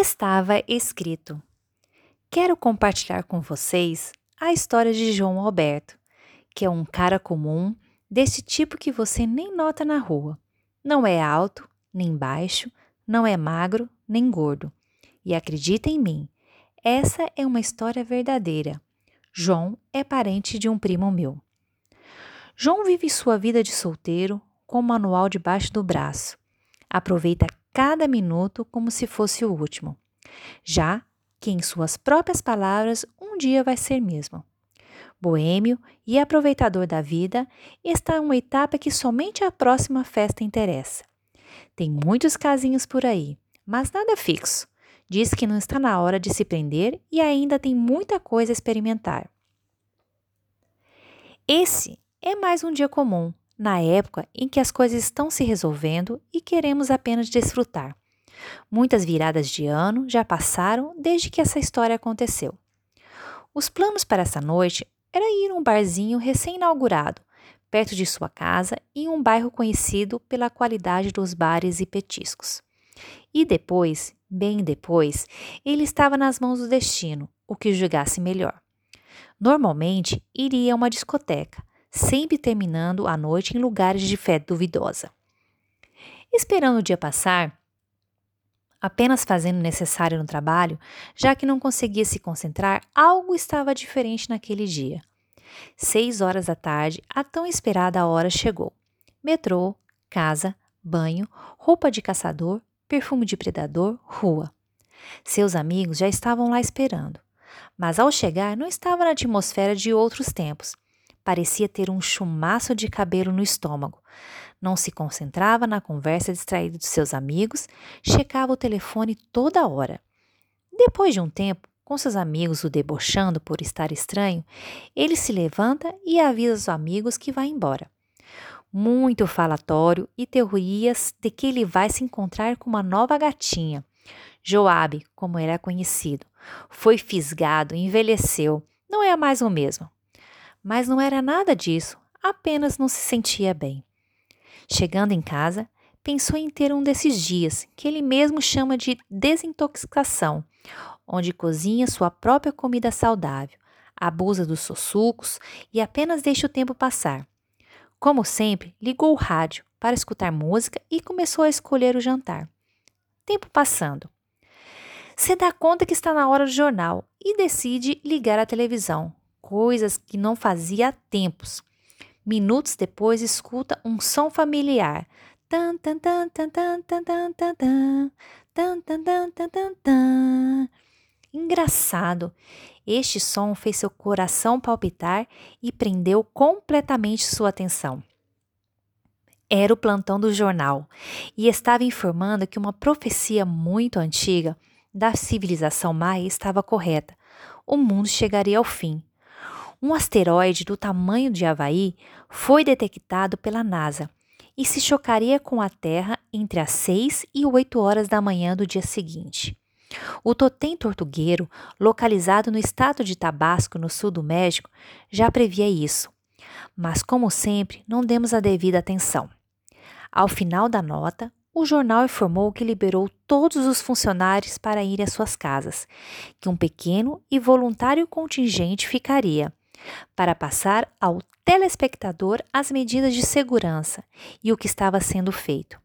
estava escrito: Quero compartilhar com vocês a história de João Alberto, que é um cara comum, desse tipo que você nem nota na rua. Não é alto, nem baixo, não é magro, nem gordo. E acredita em mim, essa é uma história verdadeira. João é parente de um primo meu. João vive sua vida de solteiro com o manual debaixo do braço. Aproveita cada minuto como se fosse o último. Já que, em suas próprias palavras, um dia vai ser mesmo. Boêmio e aproveitador da vida, está em uma etapa que somente a próxima festa interessa. Tem muitos casinhos por aí, mas nada fixo. Diz que não está na hora de se prender e ainda tem muita coisa a experimentar. Esse é mais um dia comum, na época em que as coisas estão se resolvendo e queremos apenas desfrutar. Muitas viradas de ano já passaram desde que essa história aconteceu. Os planos para essa noite era ir a um barzinho recém-inaugurado, perto de sua casa, em um bairro conhecido pela qualidade dos bares e petiscos. E depois, bem depois, ele estava nas mãos do destino, o que julgasse melhor. Normalmente, iria a uma discoteca, sempre terminando a noite em lugares de fé duvidosa. Esperando o dia passar, apenas fazendo o necessário no trabalho, já que não conseguia se concentrar, algo estava diferente naquele dia. Seis horas da tarde, a tão esperada hora chegou. Metrô, casa, banho, roupa de caçador, perfume de predador, rua. Seus amigos já estavam lá esperando, mas ao chegar não estava na atmosfera de outros tempos. Parecia ter um chumaço de cabelo no estômago. Não se concentrava na conversa distraída de seus amigos, checava o telefone toda hora. Depois de um tempo, com seus amigos o debochando por estar estranho, ele se levanta e avisa os amigos que vai embora. Muito falatório e teorias de que ele vai se encontrar com uma nova gatinha. Joabe, como era conhecido, foi fisgado, envelheceu, não é mais o mesmo. Mas não era nada disso, apenas não se sentia bem. Chegando em casa, pensou em ter um desses dias que ele mesmo chama de desintoxicação, onde cozinha sua própria comida saudável, abusa dos sussucos e apenas deixa o tempo passar. Como sempre, ligou o rádio para escutar música e começou a escolher o jantar. Tempo passando. Se dá conta que está na hora do jornal e decide ligar a televisão, coisas que não fazia há tempos. Minutos depois, escuta um som familiar. Engraçado. Este som fez seu coração palpitar e prendeu completamente sua atenção. Era o plantão do jornal e estava informando que uma profecia muito antiga da civilização maia estava correta. O mundo chegaria ao fim. Um asteroide do tamanho de Havaí foi detectado pela NASA e se chocaria com a Terra entre as 6 e 8 horas da manhã do dia seguinte. O totem tortugueiro, localizado no estado de Tabasco, no sul do México, já previa isso. Mas, como sempre, não demos a devida atenção. Ao final da nota, o jornal informou que liberou todos os funcionários para ir às suas casas, que um pequeno e voluntário contingente ficaria, para passar ao telespectador as medidas de segurança e o que estava sendo feito.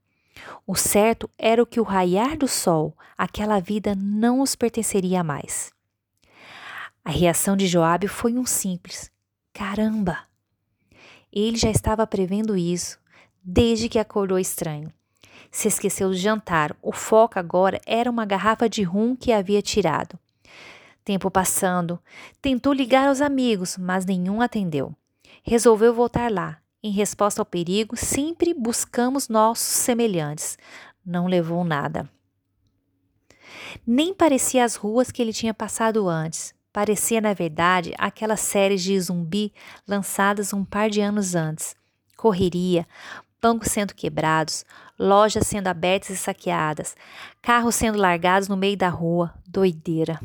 O certo era o que o raiar do sol, aquela vida não os pertenceria mais. A reação de Joabe foi um simples: caramba! Ele já estava prevendo isso desde que acordou estranho. Se esqueceu do jantar, o foco agora era uma garrafa de rum que havia tirado. Tempo passando, tentou ligar aos amigos, mas nenhum atendeu. Resolveu voltar lá em resposta ao perigo, sempre buscamos nossos semelhantes. Não levou nada. Nem parecia as ruas que ele tinha passado antes. Parecia, na verdade, aquelas séries de zumbi lançadas um par de anos antes. Correria, bancos sendo quebrados, lojas sendo abertas e saqueadas, carros sendo largados no meio da rua, doideira.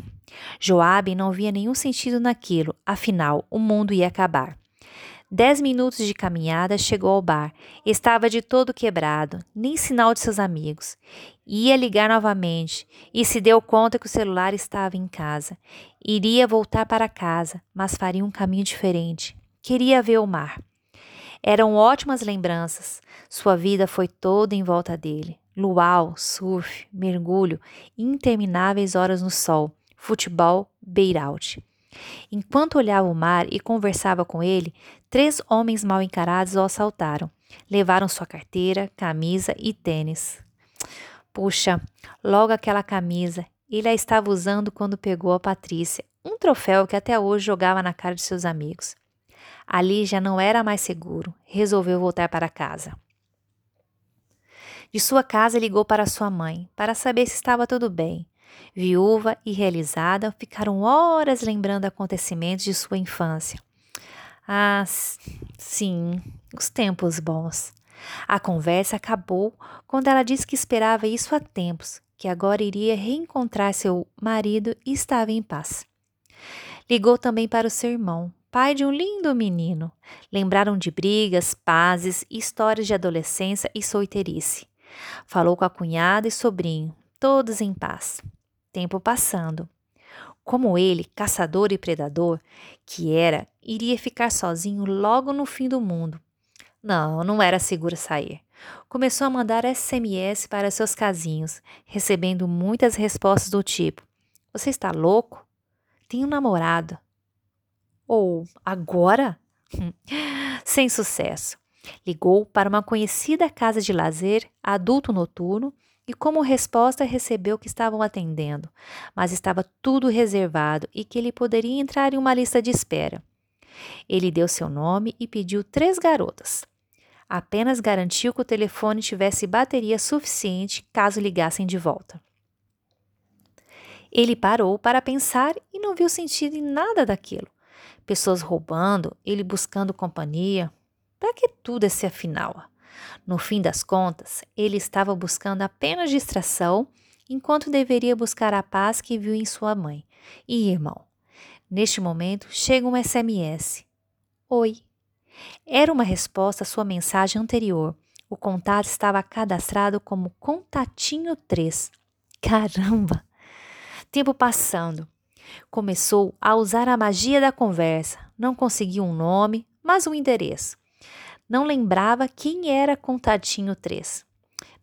Joabe não via nenhum sentido naquilo, afinal, o mundo ia acabar. Dez minutos de caminhada chegou ao bar. Estava de todo quebrado, nem sinal de seus amigos. Ia ligar novamente e se deu conta que o celular estava em casa. Iria voltar para casa, mas faria um caminho diferente. Queria ver o mar. Eram ótimas lembranças. Sua vida foi toda em volta dele. Luau, surf, mergulho, intermináveis horas no sol, futebol, beiraute. Enquanto olhava o mar e conversava com ele, três homens mal encarados o assaltaram. Levaram sua carteira, camisa e tênis. Puxa, logo aquela camisa. Ele a estava usando quando pegou a Patrícia, um troféu que até hoje jogava na cara de seus amigos. Ali já não era mais seguro. Resolveu voltar para casa. De sua casa ligou para sua mãe para saber se estava tudo bem. Viúva e realizada, ficaram horas lembrando acontecimentos de sua infância. Ah, sim, os tempos bons. A conversa acabou quando ela disse que esperava isso há tempos, que agora iria reencontrar seu marido e estava em paz. Ligou também para o seu irmão, pai de um lindo menino. Lembraram de brigas, pazes, histórias de adolescência e solteirice. Falou com a cunhada e sobrinho, todos em paz tempo passando. Como ele, caçador e predador que era, iria ficar sozinho logo no fim do mundo. Não, não era seguro sair. Começou a mandar SMS para seus casinhos, recebendo muitas respostas do tipo: Você está louco? Tenho um namorado. Ou agora? Sem sucesso. Ligou para uma conhecida casa de lazer adulto noturno e, como resposta, recebeu que estavam atendendo, mas estava tudo reservado e que ele poderia entrar em uma lista de espera. Ele deu seu nome e pediu três garotas. Apenas garantiu que o telefone tivesse bateria suficiente caso ligassem de volta. Ele parou para pensar e não viu sentido em nada daquilo. Pessoas roubando, ele buscando companhia. Para que tudo esse afinal? No fim das contas, ele estava buscando apenas distração, enquanto deveria buscar a paz que viu em sua mãe. E irmão, neste momento chega um SMS. Oi. Era uma resposta à sua mensagem anterior. O contato estava cadastrado como Contatinho 3. Caramba! Tempo passando. Começou a usar a magia da conversa. Não conseguiu um nome, mas um endereço. Não lembrava quem era Contatinho 3.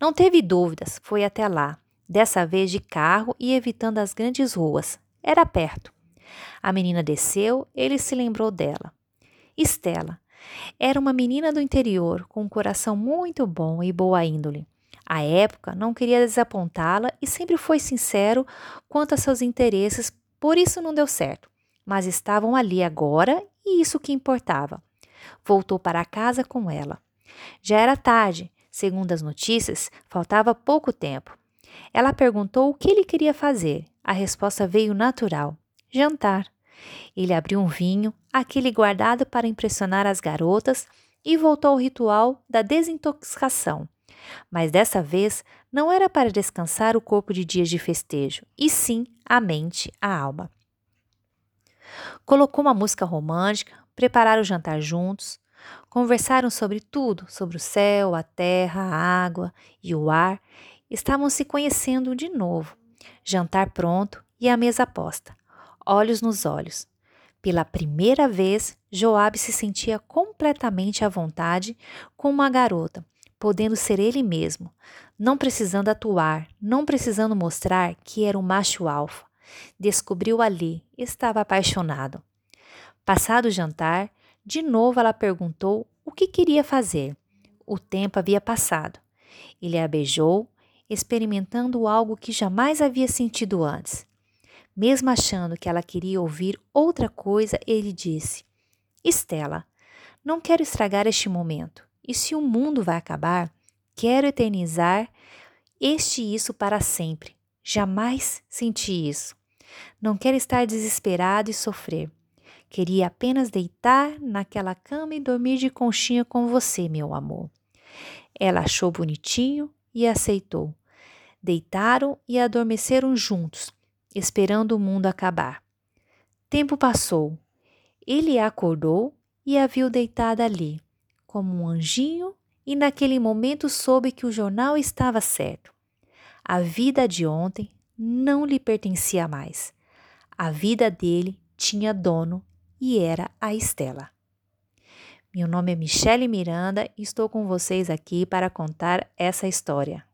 Não teve dúvidas, foi até lá, dessa vez de carro e evitando as grandes ruas. Era perto. A menina desceu, ele se lembrou dela. Estela. Era uma menina do interior, com um coração muito bom e boa índole. À época, não queria desapontá-la e sempre foi sincero quanto a seus interesses, por isso não deu certo. Mas estavam ali agora e isso que importava. Voltou para casa com ela. Já era tarde, segundo as notícias, faltava pouco tempo. Ela perguntou o que ele queria fazer. A resposta veio natural: jantar. Ele abriu um vinho, aquele guardado para impressionar as garotas, e voltou ao ritual da desintoxicação. Mas dessa vez não era para descansar o corpo de dias de festejo, e sim a mente, a alma. Colocou uma música romântica, prepararam o jantar juntos, conversaram sobre tudo, sobre o céu, a terra, a água e o ar. Estavam se conhecendo de novo. Jantar pronto e a mesa posta, olhos nos olhos. Pela primeira vez, Joabe se sentia completamente à vontade com uma garota, podendo ser ele mesmo, não precisando atuar, não precisando mostrar que era um macho alfa. Descobriu ali, estava apaixonado. Passado o jantar, de novo ela perguntou o que queria fazer. O tempo havia passado. Ele a beijou, experimentando algo que jamais havia sentido antes. Mesmo achando que ela queria ouvir outra coisa, ele disse: Estela, não quero estragar este momento. E se o mundo vai acabar, quero eternizar este isso para sempre. Jamais senti isso. Não quero estar desesperado e sofrer. Queria apenas deitar naquela cama e dormir de conchinha com você, meu amor. Ela achou bonitinho e aceitou. Deitaram e adormeceram juntos, esperando o mundo acabar. Tempo passou. Ele acordou e a viu deitada ali, como um anjinho, e naquele momento soube que o jornal estava certo. A vida de ontem não lhe pertencia mais. A vida dele tinha dono e era a Estela. Meu nome é Michele Miranda e estou com vocês aqui para contar essa história.